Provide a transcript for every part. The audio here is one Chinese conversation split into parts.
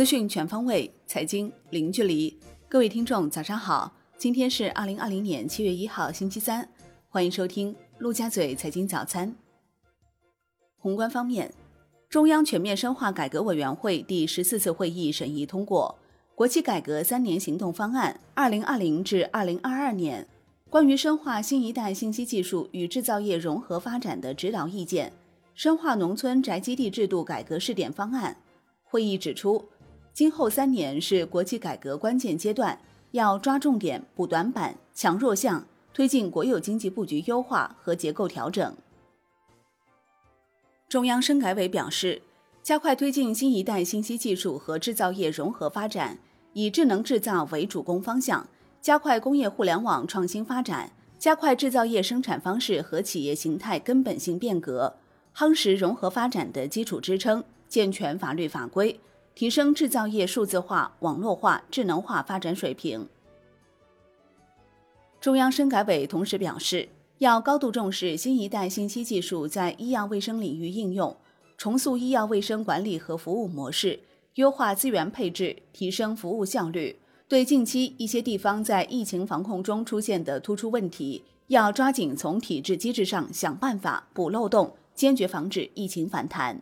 资讯全方位，财经零距离。各位听众，早上好！今天是二零二零年七月一号，星期三。欢迎收听陆家嘴财经早餐。宏观方面，中央全面深化改革委员会第十四次会议审议通过《国企改革三年行动方案（二零二零至二零二二年）》关于深化新一代信息技术与制造业融合发展的指导意见《深化农村宅基地制度改革试点方案》。会议指出。今后三年是国企改革关键阶段，要抓重点、补短板、强弱项，推进国有经济布局优化和结构调整。中央深改委表示，加快推进新一代信息技术和制造业融合发展，以智能制造为主攻方向，加快工业互联网创新发展，加快制造业生产方式和企业形态根本性变革，夯实融合发展的基础支撑，健全法律法规。提升制造业数字化、网络化、智能化发展水平。中央深改委同时表示，要高度重视新一代信息技术在医药卫生领域应用，重塑医药卫生管理和服务模式，优化资源配置，提升服务效率。对近期一些地方在疫情防控中出现的突出问题，要抓紧从体制机制上想办法补漏洞，坚决防止疫情反弹。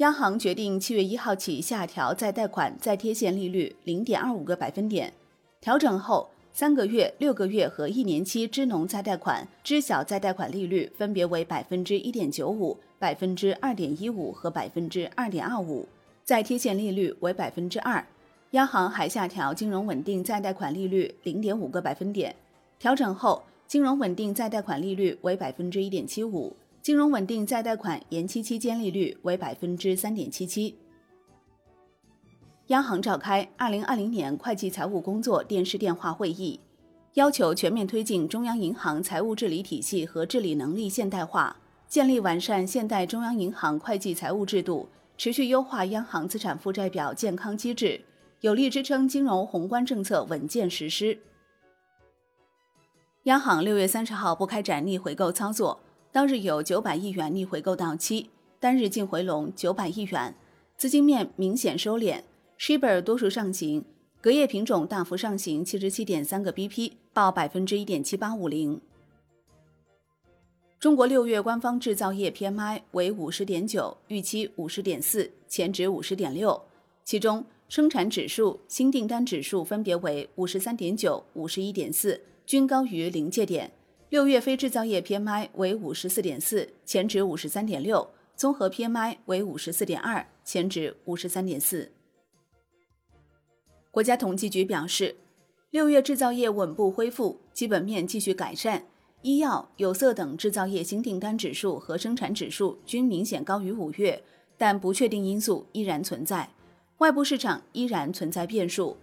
央行决定七月一号起下调再贷款再贴现利率零点二五个百分点。调整后，三个月、六个月和一年期支农再贷款、知小再贷款利率分别为百分之一点九五、百分之二点一五和百分之二点二五，再贴现利率为百分之二。央行还下调金融稳定再贷款利率零点五个百分点。调整后，金融稳定再贷款利率为百分之一点七五。金融稳定再贷款延期期间利率为百分之三点七七。央行召开二零二零年会计财务工作电视电话会议，要求全面推进中央银行财务治理体系和治理能力现代化，建立完善现代中央银行会计财务制度，持续优化央行资产负债表健康机制，有力支撑金融宏观政策稳健实施。央行六月三十号不开展逆回购操作。当日有九百亿元逆回购到期，单日净回笼九百亿元，资金面明显收敛，Shibor 多数上行，隔夜品种大幅上行七十七点三个 BP，报百分之一点七八五零。中国六月官方制造业 PMI 为五十点九，预期五十点四，前值五十点六，其中生产指数、新订单指数分别为五十三点九、五十一点四，均高于临界点。六月非制造业 PMI 为五十四点四，前值五十三点六；综合 PMI 为五十四点二，前值五十三点四。国家统计局表示，六月制造业稳步恢复，基本面继续改善，医药、有色等制造业新订单指数和生产指数均明显高于五月，但不确定因素依然存在，外部市场依然存在变数，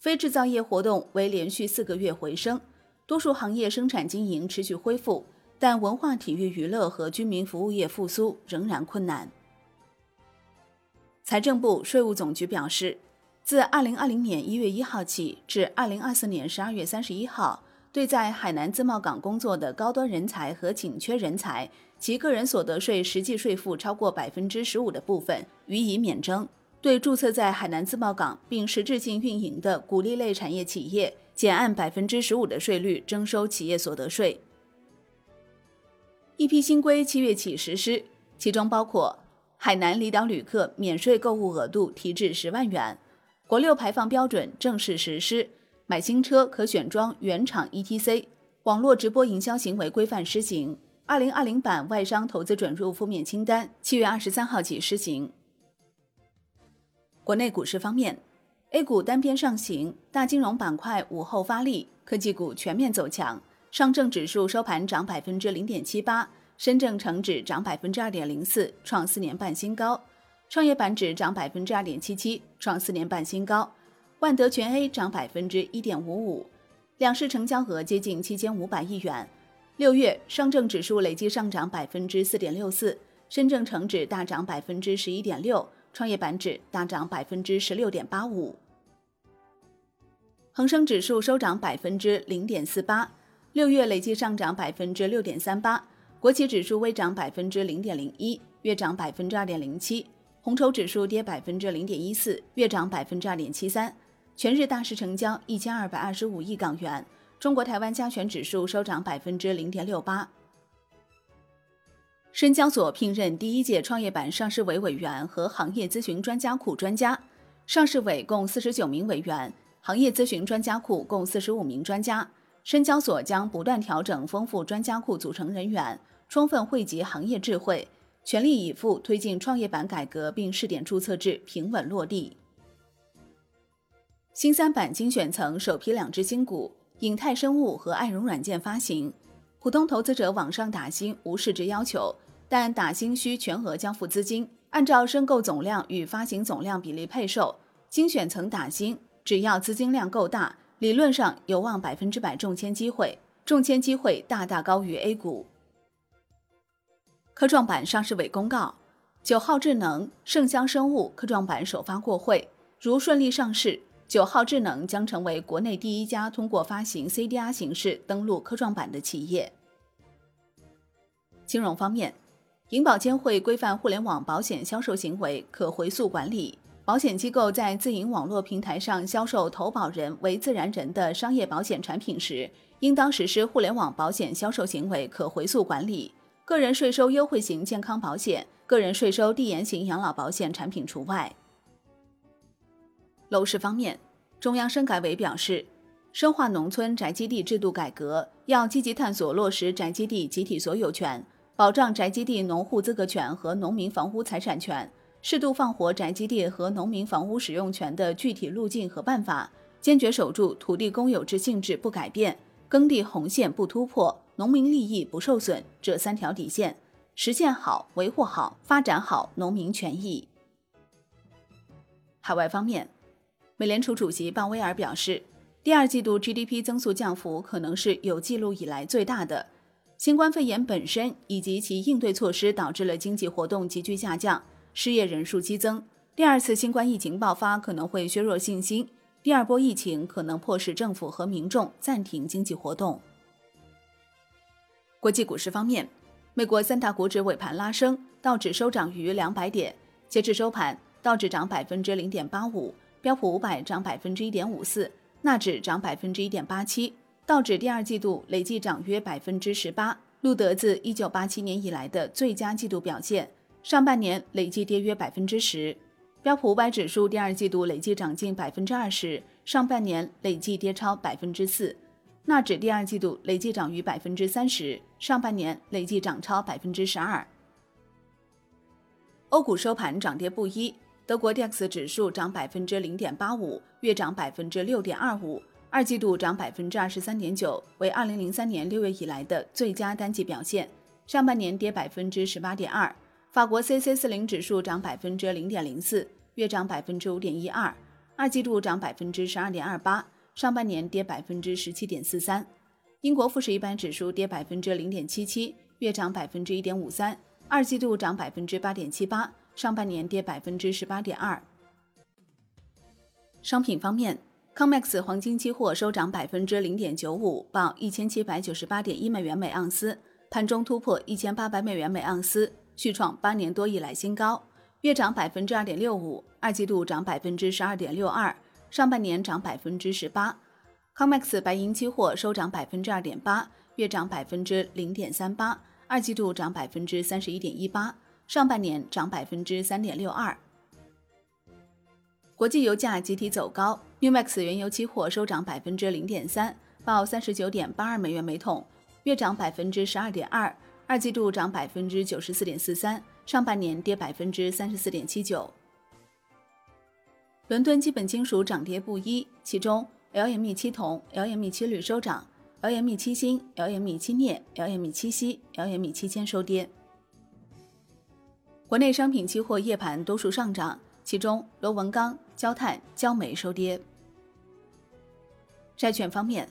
非制造业活动为连续四个月回升。多数行业生产经营持续恢复，但文化体育娱乐和居民服务业复苏仍然困难。财政部、税务总局表示，自二零二零年一月一号起至二零二四年十二月三十一号，对在海南自贸港工作的高端人才和紧缺人才，其个人所得税实际税负超过百分之十五的部分予以免征；对注册在海南自贸港并实质性运营的鼓励类产业企业。减按百分之十五的税率征收企业所得税。一批新规七月起实施，其中包括海南离岛旅客免税购物额度提至十万元，国六排放标准正式实施，买新车可选装原厂 ETC，网络直播营销行为规范施行。二零二零版外商投资准入负面清单七月二十三号起施行。国内股市方面。A 股单边上行，大金融板块午后发力，科技股全面走强。上证指数收盘涨百分之零点七八，深证成指涨百分之二点零四，创四年半新高。创业板指涨百分之二点七七，创四年半新高。万德全 A 涨百分之一点五五，两市成交额接近七千五百亿元。六月上证指数累计上涨百分之四点六四，深证成指大涨百分之十一点六。创业板指大涨百分之十六点八五，恒生指数收涨百分之零点四八，六月累计上涨百分之六点三八。国企指数微涨百分之零点零一，月涨百分之二点零七。红筹指数跌百分之零点一四，月涨百分之二点七三。全日大市成交一千二百二十五亿港元。中国台湾加权指数收涨百分之零点六八。深交所聘任第一届创业板上市委委员和行业咨询专家库专家，上市委共四十九名委员，行业咨询专家库共四十五名专家。深交所将不断调整、丰富专家库组成人员，充分汇集行业智慧，全力以赴推进创业板改革，并试点注册制平稳落地。新三板精选层首批两只新股，影泰生物和爱融软件发行。普通投资者网上打新无市值要求，但打新需全额交付资金，按照申购总量与发行总量比例配售。精选层打新只要资金量够大，理论上有望百分之百中签机会，中签机会大大高于 A 股。科创板上市委公告，九号智能、盛香生物科创板首发过会，如顺利上市。九号智能将成为国内第一家通过发行 CDR 形式登陆科创板的企业。金融方面，银保监会规范互联网保险销售行为可回溯管理。保险机构在自营网络平台上销售投保人为自然人的商业保险产品时，应当实施互联网保险销售行为可回溯管理。个人税收优惠型健康保险、个人税收递延型养老保险产品除外。楼市方面，中央深改委表示，深化农村宅基地制度改革，要积极探索落实宅基地集体所有权，保障宅基地农户资格权和农民房屋财产权，适度放活宅基地和农民房屋使用权的具体路径和办法，坚决守住土地公有制性质不改变、耕地红线不突破、农民利益不受损这三条底线，实现好、维护好、发展好农民权益。海外方面。美联储主席鲍威尔表示，第二季度 GDP 增速降幅可能是有记录以来最大的。新冠肺炎本身以及其应对措施导致了经济活动急剧下降，失业人数激增。第二次新冠疫情爆发可能会削弱信心，第二波疫情可能迫使政府和民众暂停经济活动。国际股市方面，美国三大股指尾盘拉升，道指收涨逾两百点，截至收盘，道指涨百分之零点八五。标普五百涨百分之一点五四，纳指涨百分之一点八七，道指第二季度累计涨约百分之十八，录得自一九八七年以来的最佳季度表现。上半年累计跌约百分之十，标普五百指数第二季度累计涨近百分之二十，上半年累计跌超百分之四。纳指第二季度累计涨逾百分之三十，上半年累计涨超百分之十二。欧股收盘涨跌不一。德国 DAX 指数涨百分之零点八五，月涨百分之六点二五，二季度涨百分之二十三点九，为二零零三年六月以来的最佳单季表现。上半年跌百分之十八点二。法国 C C 四零指数涨百分之零点零四，月涨百分之五点一二，二季度涨百分之十二点二八，上半年跌百分之十七点四三。英国富时一百指数跌百分之零点七七，月涨百分之一点五三，二季度涨百分之八点七八。上半年跌百分之十八点二。商品方面，COMEX 黄金期货收涨百分之零点九五，报一千七百九十八点一美元每盎司，盘中突破一千八百美元每盎司，续创八年多以来新高，月涨百分之二点六五，二季度涨百分之十二点六二，上半年涨百分之十八。COMEX 白银期货收涨百分之二点八，月涨百分之零点三八，二季度涨百分之三十一点一八。上半年涨百分之三点六二。国际油价集体走高，New Max 原油期货收涨百分之零点三，报三十九点八二美元每桶，月涨百分之十二点二，二季度涨百分之九十四点四三，上半年跌百分之三十四点七九。伦敦基本金属涨跌不一，其中 LME 七铜、LME 七铝收涨，LME 七锌、LME 七镍、LME 七锡、LME 七铅收跌。国内商品期货夜盘多数上涨，其中螺纹钢、焦炭、焦煤收跌。债券方面，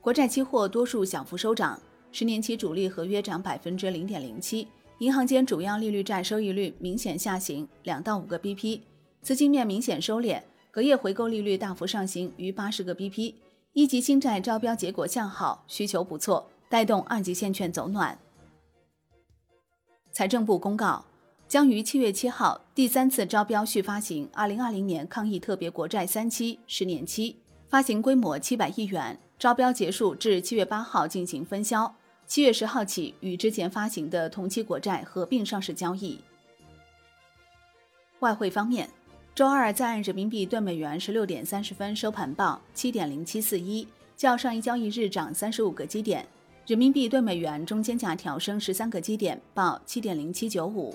国债期货多数小幅收涨，十年期主力合约涨百分之零点零七，银行间主要利率债收益率明显下行两到五个 BP，资金面明显收敛，隔夜回购利率大幅上行逾八十个 BP，一级新债招标结果向好，需求不错，带动二级现券走暖。财政部公告。将于七月七号第三次招标续发行二零二零年抗疫特别国债三期十年期，发行规模七百亿元。招标结束至七月八号进行分销，七月十号起与之前发行的同期国债合并上市交易。外汇方面，周二在岸人民币兑美元十六点三十分收盘报七点零七四一，较上一交易日涨三十五个基点。人民币兑美元中间价调升十三个基点，报七点零七九五。